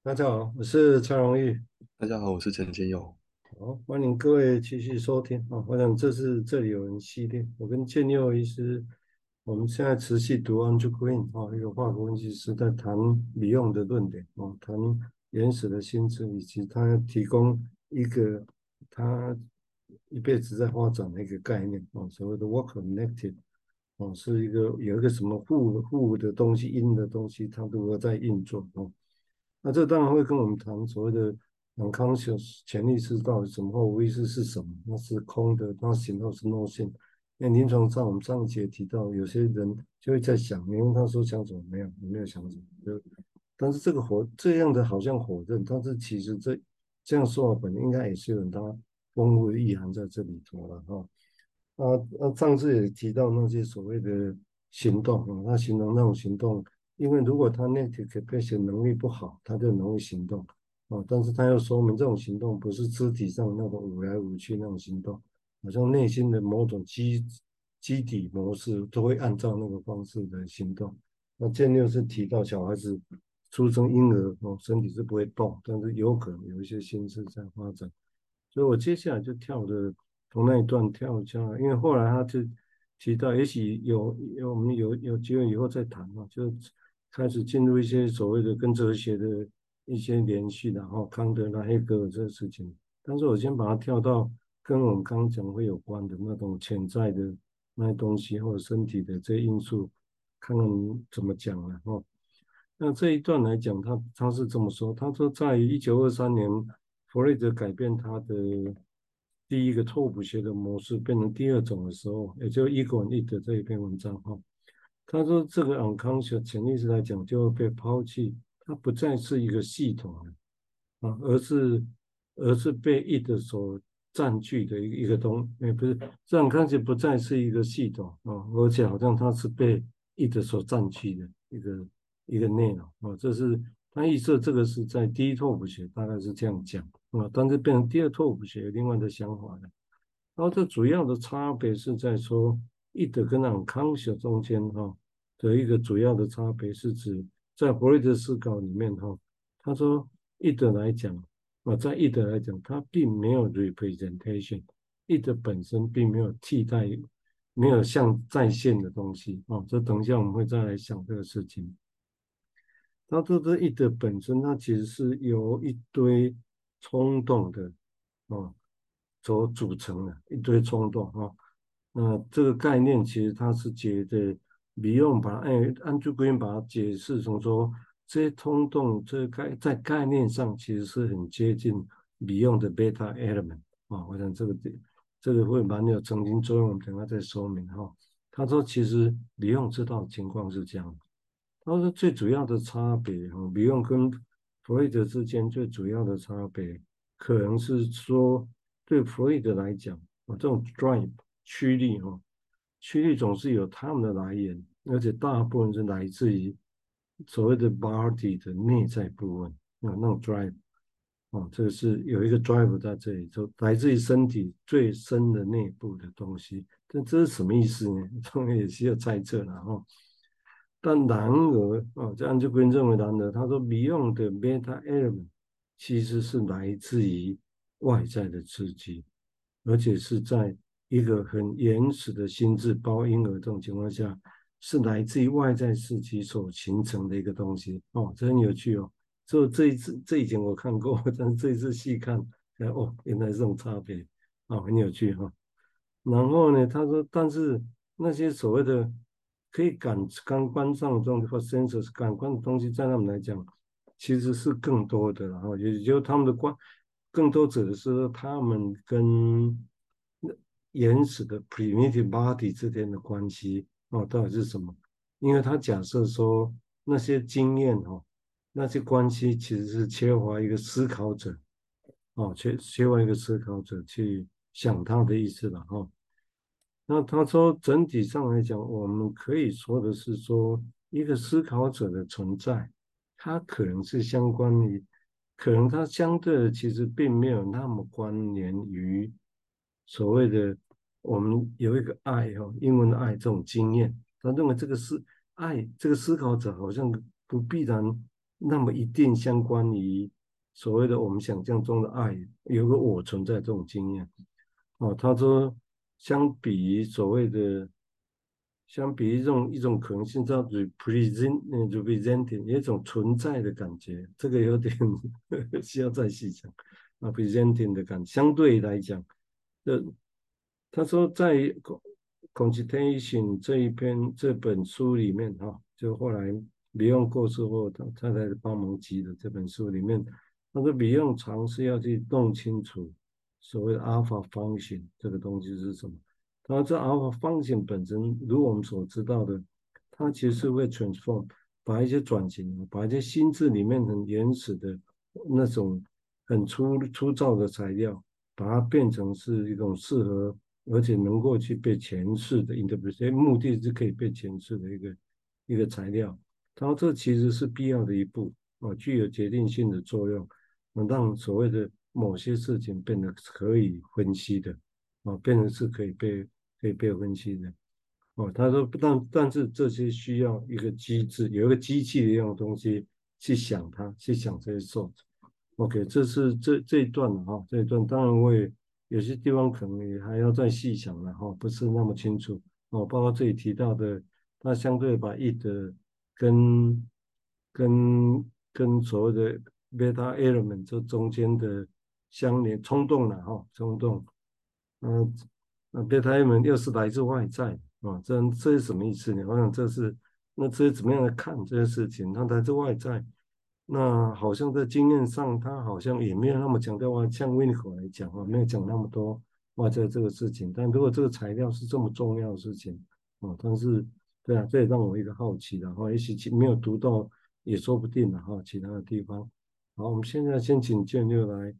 大家好，我是蔡荣玉。大家好，我是陈建佑。好，欢迎各位继续收听啊！我想这是这里有人系列，我跟建佑医师，我们现在持续读 Andrew Green 啊，一个化学分析师在谈 Beyond 的论点啊，谈原始的心智，以及他提供一个他一辈子在发展的一个概念啊，所谓的 Work Connected 啊，是一个有一个什么互互的东西、因的东西，它如何在运作啊？那这当然会跟我们谈所谓的健康小潜意识到底什么，或无意识是什么？那是空的，那行动是 no 性。那临床上我们上一节提到，有些人就会在想，你问他说想怎么？没有，没有想什么。就但是这个火这样的好像否认，但是其实这这样说法本应该也是有它丰富的意涵在这里头了哈。啊啊，上次也提到那些所谓的行动啊，他形容那种行动。因为如果他 negative capacity 能力不好，他就容易行动啊。但是他又说明这种行动不是肢体上那种舞来舞去那种行动，好像内心的某种基基底模式都会按照那个方式的行动。那建六是提到小孩子出生婴儿哦，身体是不会动，但是有可能有一些心智在发展。所以我接下来就跳的从那一段跳下来，因为后来他就提到，也许有有我们有有机会以后再谈嘛，就。开始进入一些所谓的跟哲学的一些联系，然后康德、拉黑格尔这个事情。但是我先把它跳到跟我们刚讲会有关的那种潜在的那些东西，或者身体的这些因素，看看怎么讲了哦。那这一段来讲，他他是这么说：他说，在一九二三年，弗雷德改变他的第一个拓扑学的模式，变成第二种的时候，也就 ego and id 的这一篇文章哈。他说：“这个 unconscious 潜意识来讲，就会被抛弃，它不再是一个系统了啊，而是而是被 id 所占据的一个一个东，也不是这 unconscious 不再是一个系统啊，而且好像它是被 id 所占据的一个一个内容啊。这是他预设这个是在第一拓扑学大概是这样讲啊，但是变成第二拓扑学有另外的想法了。然后这主要的差别是在说。” id 跟 unconscious 中间哈的一个主要的差别是指在弗雷德思考里面哈，他说 id 来讲啊，在 id 来讲，它并没有 representation，id 本身并没有替代，没有像在线的东西啊。这等一下我们会再来想这个事情。他说这 id 本身它其实是由一堆冲动的啊所组成的，一堆冲动啊。那这个概念其实它是觉得米用把按按住规把它解释成说，这些冲动这概在概念上其实是很接近米用的 beta element 啊。我想这个点这个会蛮有曾经作用，我们等下再说明哈。他说其实米用知道情况是这样，他说最主要的差别哈，Bion 跟弗洛伊德之间最主要的差别，可能是说对弗洛伊德来讲啊，这种 drive。驱力哈，驱力总是有他们的来源，而且大部分是来自于所谓的 body 的内在部分啊，那种 drive 啊，这个是有一个 drive 在这里，就来自于身体最深的内部的东西。但这是什么意思呢？当然也需要猜测了哈。但然而啊，这样就跟认为，然而他说，Beyond 的 meta element 其实是来自于外在的刺激，而且是在。一个很原始的心智，包婴儿这种情况下，是来自于外在世界所形成的一个东西哦，这很有趣哦。就这一次，这以前我看过，但是这一次细看，哦，原来这种差别哦，很有趣哈、哦。然后呢，他说，但是那些所谓的可以感感官上的东西或 senses 感官的东西，在他们来讲，其实是更多的，然后也就他们的观，更多指的是他们跟。原始的 primitive body 之间的关系哦，到底是什么？因为他假设说那些经验哦，那些关系其实是缺乏一个思考者哦，缺缺乏一个思考者去想他的意思了哈。那他说整体上来讲，我们可以说的是说一个思考者的存在，它可能是相关于，可能它相对的其实并没有那么关联于。所谓的我们有一个爱哈，英文的爱这种经验，他认为这个是爱，这个思考者好像不必然那么一定相关于所谓的我们想象中的爱，有个我存在这种经验。哦，他说，相比于所谓的，相比于这种一种可能性叫 represent representing 一种存在的感觉，这个有点需要再细讲。啊，presenting 的感觉，相对来讲，呃，他说在 concitation 这一篇这本书里面，哈，就后来李用过世后，他他才帮忙集的这本书里面，他说李用尝试要去弄清楚所谓的 alpha function 这个东西是什么。他说这 alpha function 本身，如我们所知道的，它其实是会 transform，把一些转型，把一些心智里面很原始的那种。很粗粗糙的材料，把它变成是一种适合而且能够去被诠释的 interpret，所以目的是可以被诠释的一个一个材料。然后这其实是必要的一步啊，具有决定性的作用，能让所谓的某些事情变得可以分析的啊，变成是可以被可以被分析的。哦，他说，但但是这些需要一个机制，有一个机器一样的东西去想它，去想这些数 OK，这是这这一段了哈，这一段当然我也有些地方可能也还要再细想了哈，不是那么清楚哦。包括这里提到的，它相对把一的跟跟跟所谓的 beta element 这中间的相连冲动了哈，冲动，嗯，那 beta element 又是来自外在啊，这这是什么意思呢？我想这是那这是怎么样来看这件事情？它来自外在。那好像在经验上，他好像也没有那么强调啊。像 w i n c o 来讲啊，没有讲那么多外在这个事情。但如果这个材料是这么重要的事情啊，但是对啊，这也让我一个好奇的哈，也许没有读到也说不定的哈。其他的地方，好，我们现在先请建六来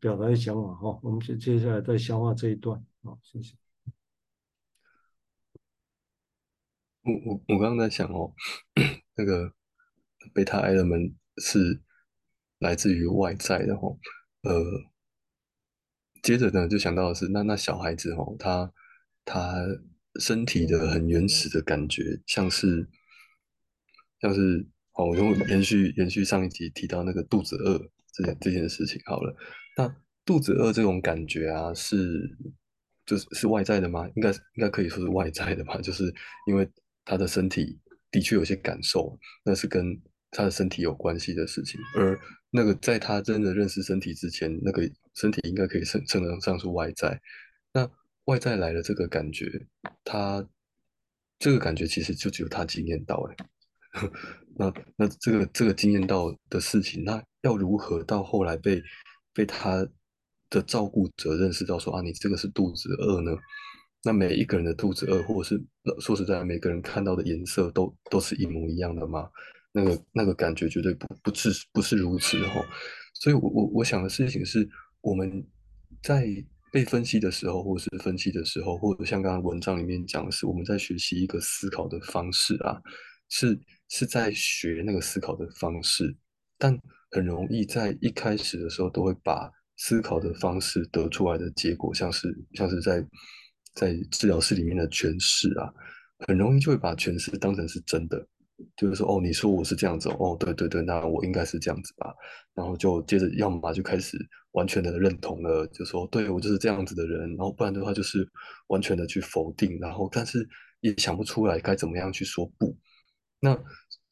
表达一下想法哈。我们接接下来再消化这一段，好，谢谢。我我我刚刚在想哦，那个贝塔 element。是来自于外在的吼，呃，接着呢就想到的是，那那小孩子吼，他他身体的很原始的感觉，像是像是哦，我就延续延续上一集提到那个肚子饿这件这件事情好了，那肚子饿这种感觉啊，是就是是外在的吗？应该应该可以说是外在的吧，就是因为他的身体的确有些感受，那是跟。他的身体有关系的事情，而那个在他真的认识身体之前，那个身体应该可以称称得上是外在。那外在来的这个感觉，他这个感觉其实就只有他经验到哎。那那这个这个经验到的事情，那要如何到后来被被他的照顾者认识到说啊，你这个是肚子饿呢？那每一个人的肚子饿，或者是说实在，每个人看到的颜色都都是一模一样的吗？那个那个感觉绝对不不是不是如此哈，所以我我我想的事情是，我们在被分析的时候，或是分析的时候，或者像刚刚文章里面讲的是，我们在学习一个思考的方式啊，是是在学那个思考的方式，但很容易在一开始的时候，都会把思考的方式得出来的结果，像是像是在在治疗室里面的诠释啊，很容易就会把诠释当成是真的。就是说，哦，你说我是这样子，哦，对对对，那我应该是这样子吧。然后就接着，要么就开始完全的认同了，就说，对，我就是这样子的人。然后不然的话，就是完全的去否定。然后，但是也想不出来该怎么样去说不。那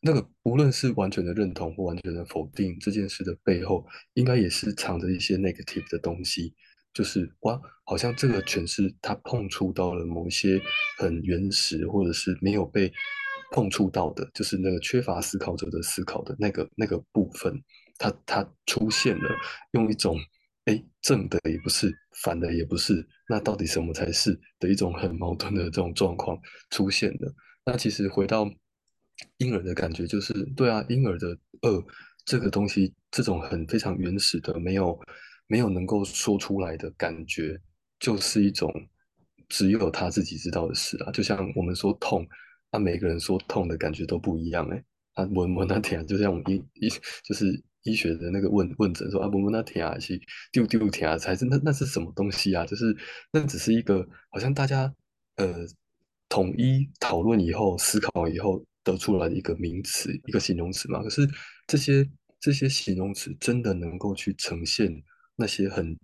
那个无论是完全的认同或完全的否定这件事的背后，应该也是藏着一些 negative 的东西。就是哇，好像这个诠释它碰触到了某一些很原始，或者是没有被。碰触到的就是那个缺乏思考者的思考的那个那个部分，它它出现了，用一种哎正的也不是，反的也不是，那到底什么才是的一种很矛盾的这种状况出现了。那其实回到婴儿的感觉，就是对啊，婴儿的饿这个东西，这种很非常原始的，没有没有能够说出来的感觉，就是一种只有他自己知道的事啊。就像我们说痛。他、啊、每个人说痛的感觉都不一样哎，啊，闻闻那疼，就像医医就是医学的那个问问诊说啊，闻闻那疼啊，是丢丢疼啊，才是那那是什么东西啊？就是那只是一个好像大家呃统一讨论以后思考以后得出来的一个名词，一个形容词嘛。可是这些这些形容词真的能够去呈现那些很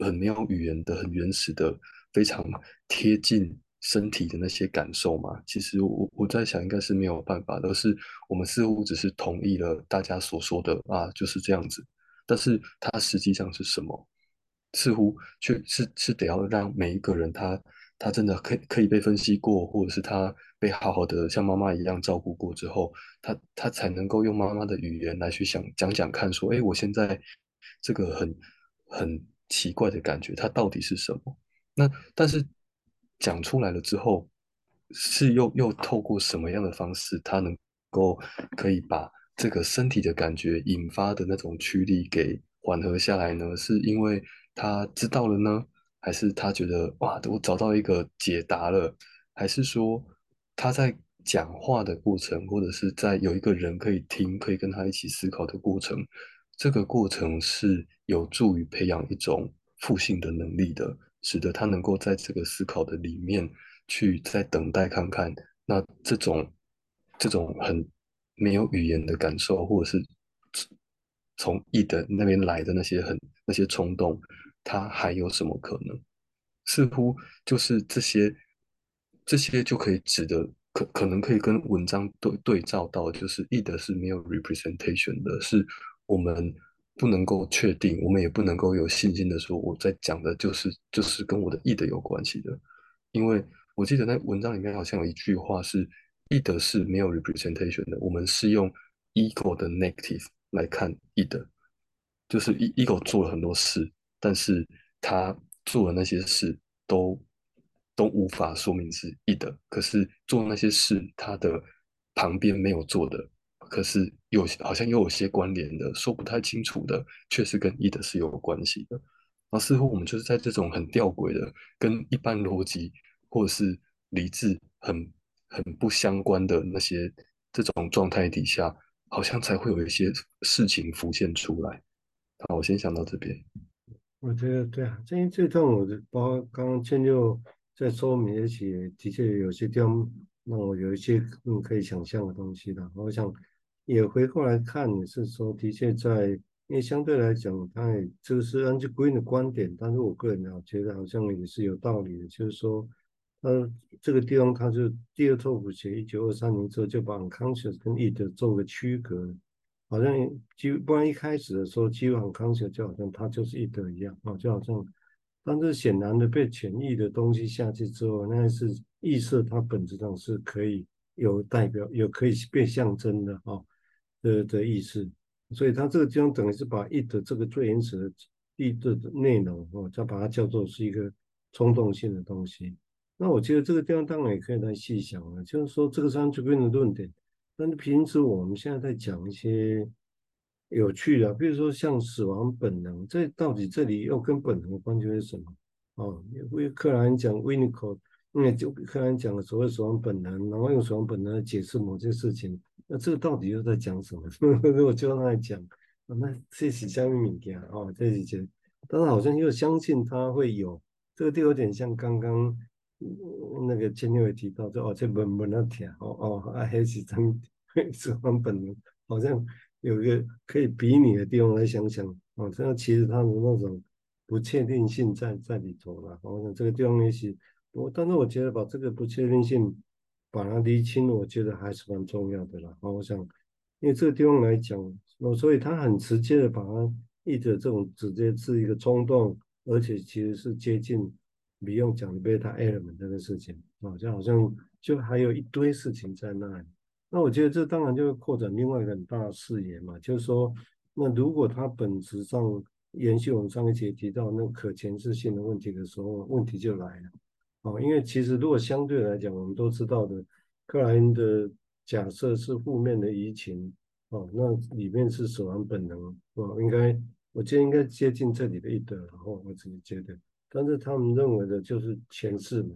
很没有语言的、很原始的、非常贴近身体的那些感受嘛？其实我我在想，应该是没有办法。而是我们似乎只是同意了大家所说的啊，就是这样子。但是它实际上是什么？似乎却是是得要让每一个人他他真的可以可以被分析过，或者是他被好好的像妈妈一样照顾过之后，他他才能够用妈妈的语言来去想讲讲看，说，哎，我现在这个很很奇怪的感觉，它到底是什么？那但是讲出来了之后，是又又透过什么样的方式，他能够可以把这个身体的感觉引发的那种驱力给缓和下来呢？是因为他知道了呢，还是他觉得哇，我找到一个解答了？还是说他在讲话的过程，或者是在有一个人可以听，可以跟他一起思考的过程，这个过程是有助于培养一种复性的能力的，使得他能够在这个思考的里面去再等待看看，那这种这种很没有语言的感受，或者是从 id 那边来的那些很那些冲动。他还有什么可能？似乎就是这些，这些就可以指的，可可能可以跟文章对对照到，就是 id 是没有 representation 的，是我们不能够确定，我们也不能够有信心的说，我在讲的就是就是跟我的 id 有关系的，因为我记得那文章里面好像有一句话是 id 是没有 representation 的，我们是用 ego 的 negative 来看 id，就是 ego 做了很多事。但是他做的那些事都都无法说明是 id，可是做那些事他的旁边没有做的，可是有好像又有些关联的，说不太清楚的，却是跟 id 是有关系的。然后似乎我们就是在这种很吊诡的，跟一般逻辑或者是理智很很不相关的那些这种状态底下，好像才会有一些事情浮现出来。好，我先想到这边。我觉得对啊，这这段我包括刚刚建六在说明，而且的确有些地方让我有一些嗯可以想象的东西的。我想也回过来看，也是说的确在，因为相对来讲，他也这个是 Andrew Green 的观点，但是我个人呢觉得好像也是有道理的，就是说，呃，这个地方他就第二拓扑写一九二三年之后就把 unconscious 跟 id 做个区隔。好像就不然一开始的时候，基本康学就好像它就是 id 一样啊，就好像，但是显然的被潜意的东西下去之后，那是意识它本质上是可以有代表，有可以被象征的啊的的意思，所以它这个地方等于是把 id 这个最原始的 id 的内容哦，再把它叫做是一个冲动性的东西。那我觉得这个地方当然也可以来细想了，就是说这个是 Andrew Green 的论点。但是平时我们现在在讲一些有趣的，比如说像死亡本能，这到底这里又跟本能的关系是什么？哦，因为克兰讲 w i n n i c o t 因为就克兰讲的所谓死亡本能，然后用死亡本能来解释某些事情，那这个到底又在讲什么？如果就让他来讲，那这是下面物件哦，这几件，但是好像又相信他会有，这个就有点像刚刚。那个前面有提到，就哦，这本本那天哦哦，啊，还是真死亡本能，好像有一个可以比拟的地方来想想哦，这样其实他的那种不确定性在在里头了。我想这个地方也许我，但是我觉得把这个不确定性把它厘清，我觉得还是蛮重要的啦。我想，因为这个地方来讲，哦，所以他很直接的把它一直这种直接是一个冲动，而且其实是接近。不用讲 beta element 这个事情啊，就好像就还有一堆事情在那里。那我觉得这当然就会扩展另外一个很大的视野嘛，就是说，那如果它本质上延续我们上一节提到那个可前置性的问题的时候，问题就来了哦。因为其实如果相对来讲，我们都知道的，克莱因的假设是负面的移情哦，那里面是死亡本能哦，应该我觉得应该接近这里的一德，然后我自己觉得。但是他们认为的就是前世嘛，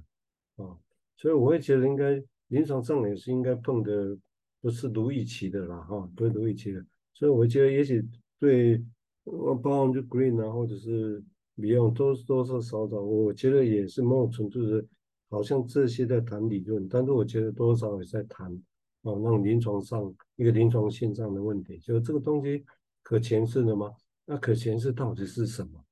哦，所以我会觉得应该临床上也是应该碰的不是卢易奇的啦，哈，不是卢易奇的，所以我觉得也许对，包括就 Green 啊，或者是 Beyond 都多多少少的，我觉得也是某种程度的，好像这些在谈理论，但是我觉得多少也在谈哦，那种临床上一个临床性上的问题，就是这个东西可前世的吗？那可前世到底是什么？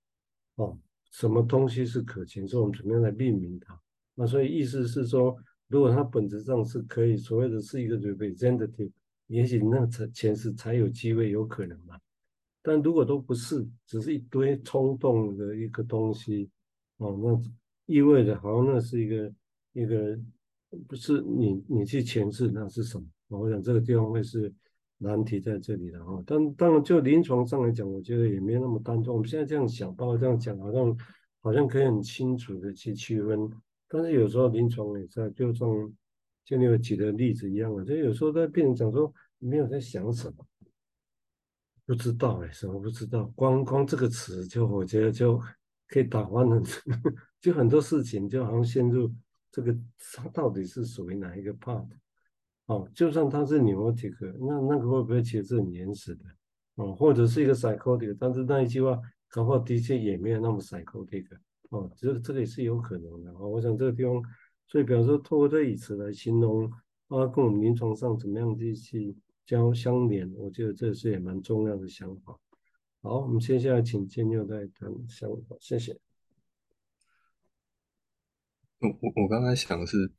哦，什么东西是可前世？我们怎么样来命名它？那所以意思是说，如果它本质上是可以所谓的是一个 representative，也许那才前世才有机会有可能嘛。但如果都不是，只是一堆冲动的一个东西，哦，那意味着好像那是一个一个不是你你去诠释那是什么？我想这个地方会是难题在这里的哈。但当然就临床上来讲，我觉得也没那么单纯。我们现在这样想，包括这样讲，好像好像可以很清楚的去区分。但是有时候临床也在，就像就你有举的例子一样啊，就有时候在病人讲说没有在想什么。不知道哎，什么不知道？光光这个词就我觉得就可以打翻很，就很多事情就好像陷入这个，它到底是属于哪一个 part？哦，就算它是 neurotic，那那个会不会其实是很原始的？哦，或者是一个 psychotic，但是那一句话搞不好的确也没有那么 psychotic。哦，这这个也是有可能的。哦，我想这个地方，所以比方说透过这语词来形容，啊，跟我们临床上怎么样去去。交相连，我觉得这是也蛮重要的想法。好，我们接下来请建佑再谈想法，谢谢。我我我刚才想的是，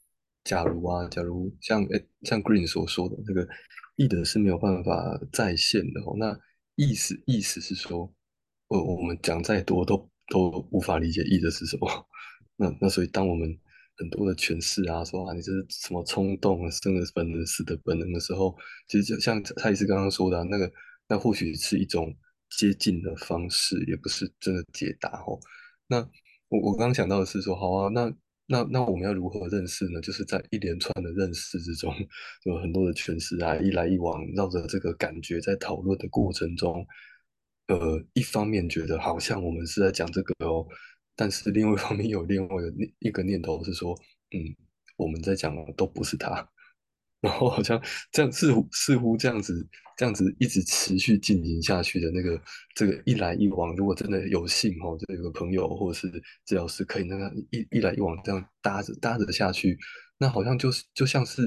假如啊，假如像诶像 Green 所说的，这个意的是没有办法再现的哦。那意思意思是说，我我们讲再多都都无法理解意的是什么。那那所以当我们很多的诠释啊，说啊，你这是什么冲动，生的本能，死的本能的时候，其实就像蔡医师刚刚说的，那个那或许是一种接近的方式，也不是真的解答哦。那我我刚刚想到的是说，好啊，那那那我们要如何认识呢？就是在一连串的认识之中，有很多的诠释啊，一来一往，绕着这个感觉在讨论的过程中，呃，一方面觉得好像我们是在讲这个哦。但是另外一方面有另外一个念头是说，嗯，我们在讲的都不是他，然后好像这样似乎似乎这样子这样子一直持续进行下去的那个这个一来一往，如果真的有幸哦，就有个朋友或者是治疗师可以那个一一来一往这样搭着搭着下去，那好像就是就像是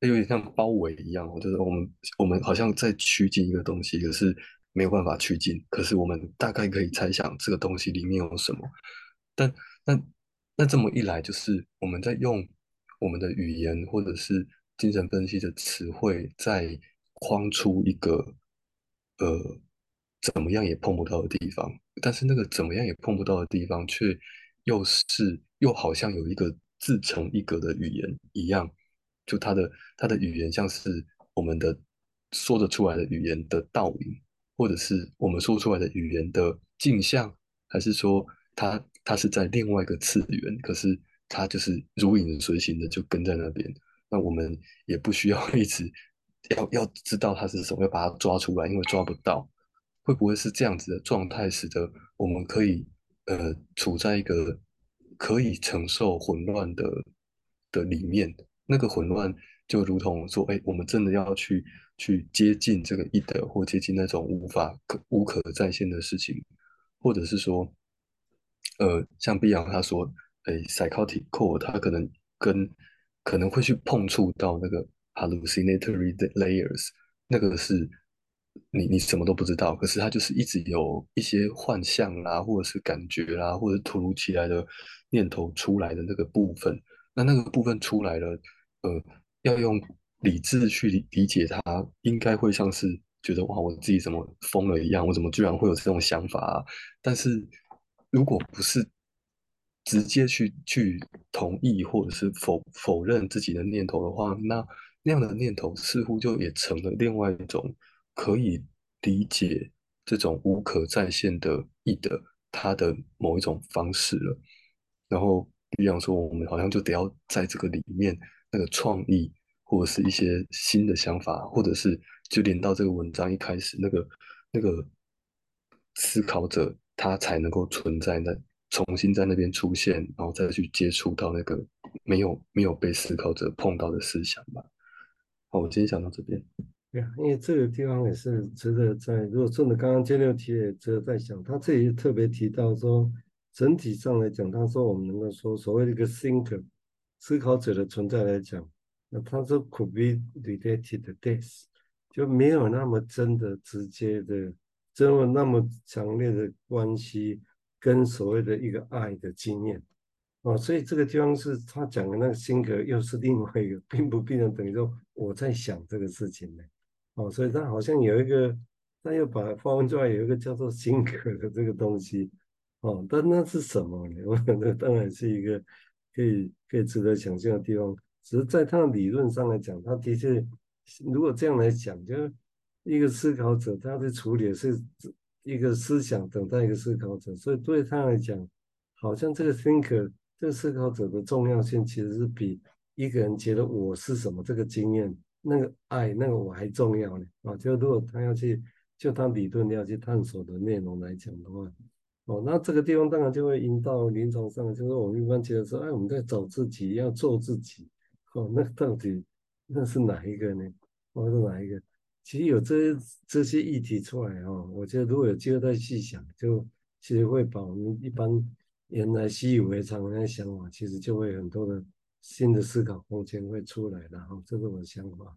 有点像包围一样，就是我们我们好像在趋近一个东西，可是没有办法趋近，可是我们大概可以猜想这个东西里面有什么。但那那这么一来，就是我们在用我们的语言或者是精神分析的词汇，在框出一个呃怎么样也碰不到的地方。但是那个怎么样也碰不到的地方，却又是又好像有一个自成一格的语言一样，就它的它的语言像是我们的说得出来的语言的倒影，或者是我们说出来的语言的镜像，还是说它。它是在另外一个次元，可是它就是如影随形的就跟在那边。那我们也不需要 一直要要知道它是什么，要把它抓出来，因为抓不到。会不会是这样子的状态，使得我们可以呃处在一个可以承受混乱的的里面？那个混乱就如同说，哎，我们真的要去去接近这个意的，或接近那种无法可无可再现的事情，或者是说。呃，像碧阳他说，诶，psychotic core，他可能跟可能会去碰触到那个 hallucinatory layers，那个是你你什么都不知道，可是他就是一直有一些幻象啦，或者是感觉啦，或者突如其来的念头出来的那个部分，那那个部分出来了，呃，要用理智去理理解它，应该会像是觉得哇，我自己怎么疯了一样，我怎么居然会有这种想法啊？但是。如果不是直接去去同意或者是否否认自己的念头的话，那那样的念头似乎就也成了另外一种可以理解这种无可再现的意的它的某一种方式了。然后，比方说，我们好像就得要在这个里面那个创意或者是一些新的想法，或者是就连到这个文章一开始那个那个思考者。他才能够存在那，重新在那边出现，然后再去接触到那个没有没有被思考者碰到的思想吧。好，我今天讲到这边。对啊，因为这个地方也是值得在，如果顺着刚刚建六提也值得在想，他这里特别提到说，整体上来讲，他说我们能够说所谓的一个 thinker 思考者的存在来讲，那他说 could be related to this，就没有那么真的直接的，真的那么强烈的关系跟所谓的一个爱的经验。哦，所以这个地方是他讲的那个性格，又是另外一个，并不必然等于说我在想这个事情呢。哦，所以他好像有一个，他又把它发问出来，有一个叫做心格的这个东西。哦，但那是什么呢？我觉得当然是一个可以可以值得想象的地方。只是在他的理论上来讲，他的确，如果这样来讲，就是一个思考者，他的处理是一个思想等待一个思考者，所以对他来讲，好像这个 thinker。这个思考者的重要性其实是比一个人觉得我是什么这个经验、那个爱、那个我还重要呢啊！就如果他要去就他理论要去探索的内容来讲的话，哦，那这个地方当然就会引到临床上，就是我们一般觉得说，哎，我们在找自己，要做自己，哦，那到底那是哪一个呢？或是哪一个？其实有这些这些议题出来哦，我觉得如果有机会再细想，就其实会把我们一般。原来习以为常的那些想法，其实就会很多的新的思考空间会出来的哈，这是我的想法。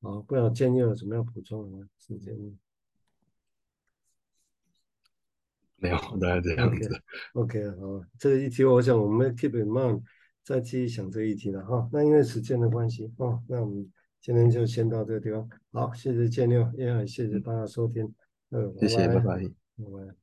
好，不知道建议有什么要补充的吗？时间没有，大概这样子。OK，, okay 好，这个议题我想我们 keep in mind，再继续想这个议题了哈。那因为时间的关系哦，那我们今天就先到这个地方。好，谢谢建六，也很谢谢大家收听。嗯，谢谢，拜拜。拜拜。